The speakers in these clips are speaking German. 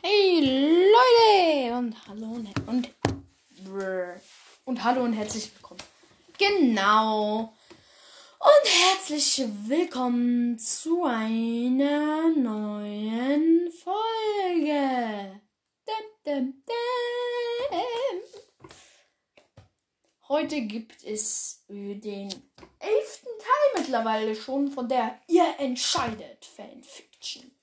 Hey Leute und hallo und und, und hallo und herzlich willkommen. Genau. Und herzlich willkommen zu einer neuen Folge. Dum, dum, dum. Heute gibt es den elften Teil mittlerweile schon von der Ihr entscheidet Fanfiction.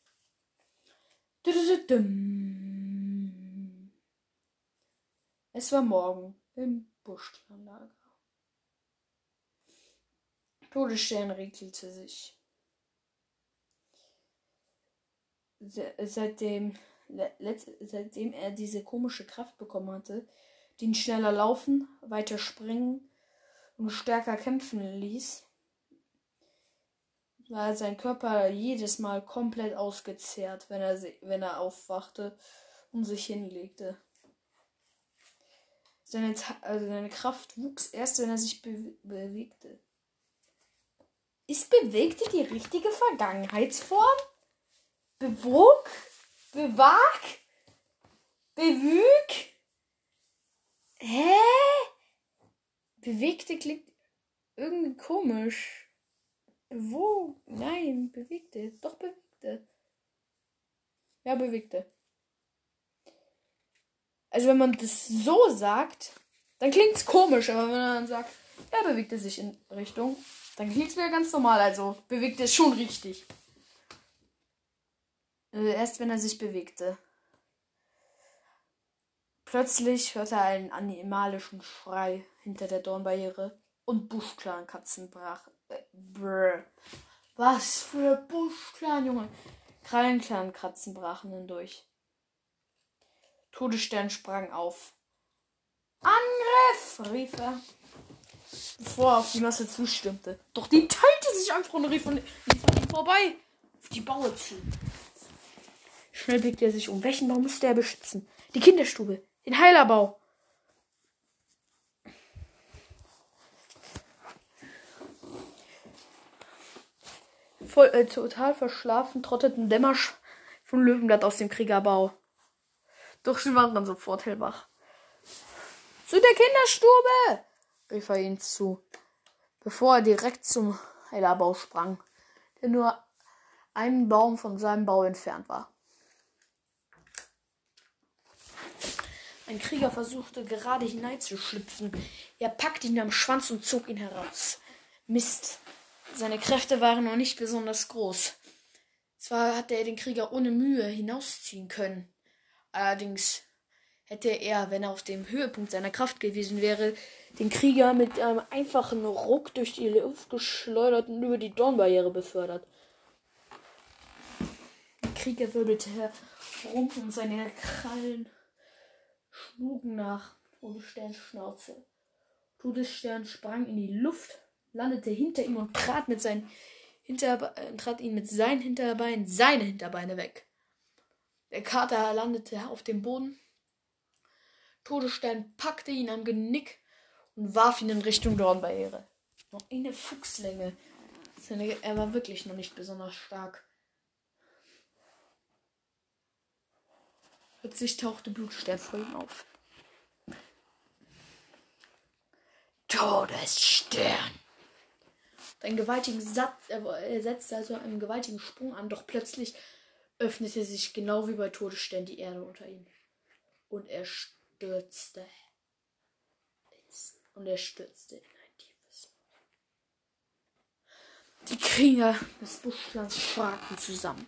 Es war morgen im Buschklanlager. Todesstern regelte sich. Seitdem, seitdem er diese komische Kraft bekommen hatte, die ihn schneller laufen, weiter springen und stärker kämpfen ließ, war sein Körper jedes Mal komplett ausgezehrt, wenn er, wenn er aufwachte und sich hinlegte. Seine, also seine Kraft wuchs erst, wenn er sich be bewegte. Ist bewegte die richtige Vergangenheitsform? Bewog? Bewag? Bewüg? Hä? Bewegte klingt irgendwie komisch. Wo? Nein, bewegte. Doch bewegte. Ja, bewegte. Also wenn man das so sagt, dann klingt es komisch, aber wenn man dann sagt, er bewegte sich in Richtung, dann klingt es wieder ganz normal. Also bewegte es schon richtig. Äh, erst wenn er sich bewegte. Plötzlich hörte er einen animalischen Schrei hinter der Dornbarriere und Buschklankatzen brach Brr. Was für Buschclan, Junge. Krallenclan-Kratzen brachen hindurch. Todesstern sprang auf. Angriff! rief er, bevor er auf die Masse zustimmte. Doch die teilte sich einfach und rief von ihm vorbei auf die Baue zu. Schnell blickte er sich um. Welchen Bau musste er beschützen? Die Kinderstube, den Heilerbau. Voll, äh, total verschlafen trotteten Dämmersch von Löwenblatt aus dem Kriegerbau. Doch sie waren dann sofort hellwach. Zu der Kinderstube! rief er ihnen zu, bevor er direkt zum Heilerbau sprang, der nur einen Baum von seinem Bau entfernt war. Ein Krieger versuchte gerade hineinzuschlüpfen. Er packte ihn am Schwanz und zog ihn heraus. Mist, seine Kräfte waren noch nicht besonders groß. Zwar hatte er den Krieger ohne Mühe hinausziehen können. Allerdings hätte er, wenn er auf dem Höhepunkt seiner Kraft gewesen wäre, den Krieger mit einem einfachen Ruck durch die Luft geschleudert und über die Dornbarriere befördert. Der Krieger wirbelte herum und seine Krallen schlugen nach Todessterns Schnauze. Todesstern sprang in die Luft landete hinter ihm und trat, mit seinen Hinterbe äh, trat ihn mit seinen Hinterbeinen seine Hinterbeine weg. Der Kater landete auf dem Boden. Todesstern packte ihn am Genick und warf ihn in Richtung Dornbarriere. Noch eine Fuchslänge. Er war wirklich noch nicht besonders stark. Plötzlich tauchte Blutstern vor ihm auf. Todesstern! Einen gewaltigen Satz, er setzte also einen gewaltigen Sprung an, doch plötzlich öffnete sich genau wie bei Todesstern die Erde unter ihm. Und er stürzte. Und er stürzte in ein tiefes. Die Krieger des Buschlands fragten zusammen.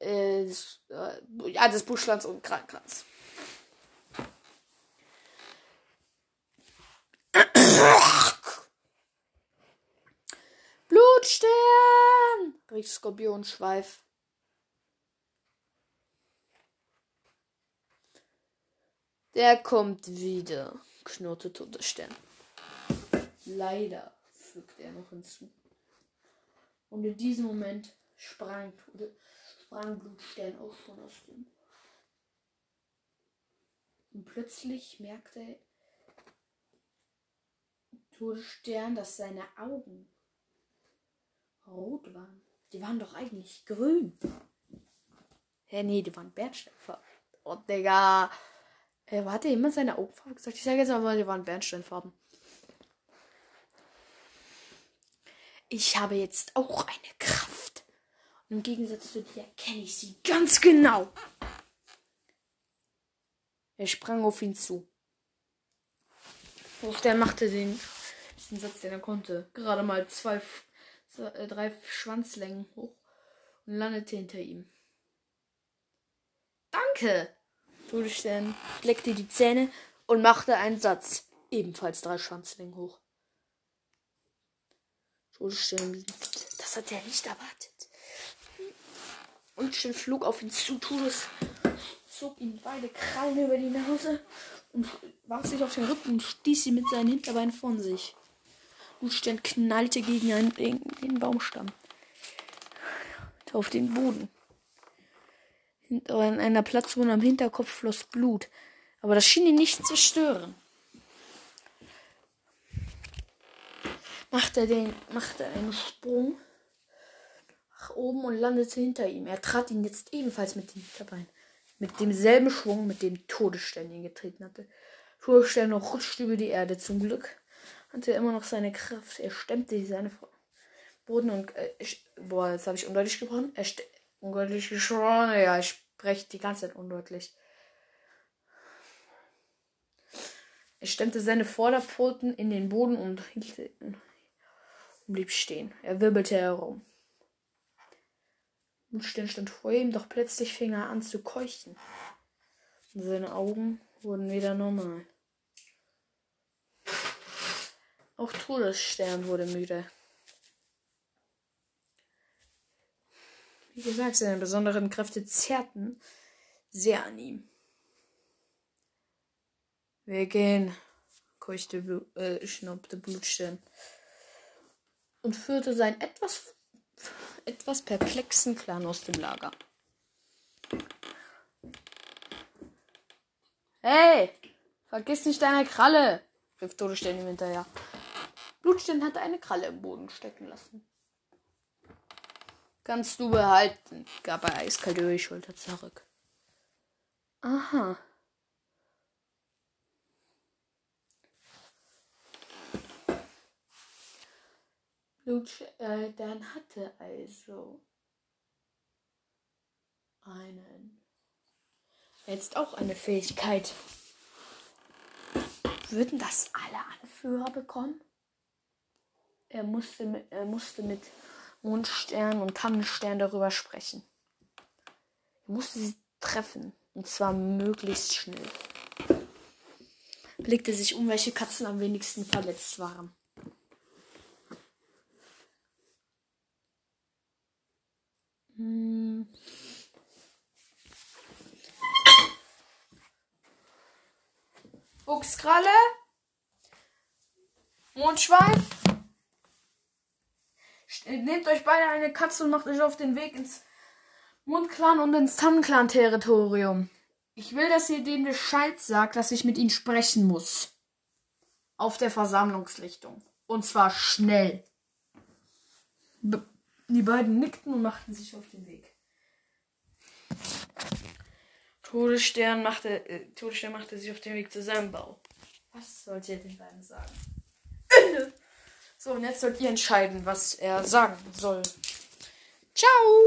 Äh, äh, ja, des Buschlands und Krankrans. Blutstern! rief Skorpionschweif. Der kommt wieder, knurrte Todesstern. Leider, fügte er noch hinzu. Und in diesem Moment sprang, sprang Blutstern auch schon aus dem. Und plötzlich merkte er, Todesstern, dass seine Augen rot waren. Die waren doch eigentlich grün. Hä, nee, die waren Bernsteinfarben. Oh, Digga. Äh, hat er immer seine Augenfarbe gesagt? Ich sage jetzt aber, die waren Bernsteinfarben. Ich habe jetzt auch eine Kraft. Und im Gegensatz zu dir kenne ich sie ganz genau. Er sprang auf ihn zu. Doch der machte den, den Satz, den er konnte. Gerade mal zwei, drei Schwanzlängen hoch und landete hinter ihm. Danke! Todesstern leckte die Zähne und machte einen Satz. Ebenfalls drei Schwanzlängen hoch. Todesstern, das hat er nicht erwartet. Und Stern flog auf ihn zu. Todes zog ihm beide Krallen über die Nase und warf sich auf den Rücken und stieß sie mit seinen Hinterbeinen von sich. Blutstern knallte gegen einen, den, Baumstamm. Auf den Boden. In einer Platzwunde am Hinterkopf floss Blut. Aber das schien ihn nicht zu stören. Machte, den, machte einen Sprung nach oben und landete hinter ihm. Er trat ihn jetzt ebenfalls mit den Hinterbeinen. Mit demselben Schwung, mit dem Todesstern ihn getreten hatte. Todesstern rutschte über die Erde. Zum Glück hatte er immer noch seine Kraft. Er stemmte seine Boden und. Äh, boah, jetzt habe ich undeutlich gebrochen. Er undeutlich gesprochen. Ja, ich spreche die ganze Zeit undeutlich. Er stemmte seine Vorderpfoten in den Boden und hielt blieb stehen. Er wirbelte herum. Blutstern stand vor ihm, doch plötzlich fing er an zu keuchen. Und seine Augen wurden wieder normal. Auch Todesstern wurde müde. Wie gesagt, seine besonderen Kräfte zerrten sehr an ihm. Wir gehen, keuchte, Blut, äh, schnaubte Blutstern und führte sein etwas etwas perplexen Clan aus dem Lager. Hey, vergiss nicht deine Kralle, rief Todesstern ihm hinterher. Blutstern hatte eine Kralle im Boden stecken lassen. Kannst du behalten, gab er eiskalt über die Schulter zurück. Aha. Luke äh, dann hatte also einen. Jetzt auch eine Fähigkeit. Würden das alle Anführer bekommen? Er musste mit, er musste mit Mondstern und Tannenstern darüber sprechen. Er musste sie treffen. Und zwar möglichst schnell. Blickte sich um, welche Katzen am wenigsten verletzt waren. Hm. Fuchskralle. Mondschwein. Nehmt euch beide eine Katze und macht euch auf den Weg ins Mondclan und ins Tannenclan-Territorium. Ich will, dass ihr denen Bescheid sagt, dass ich mit ihnen sprechen muss. Auf der Versammlungslichtung. Und zwar schnell. Be die beiden nickten und machten sich auf den Weg. Todesstern machte, äh, Todesstern machte sich auf den Weg zu seinem Bau. Was sollt ihr den beiden sagen? So, und jetzt sollt ihr entscheiden, was er sagen soll. Ciao!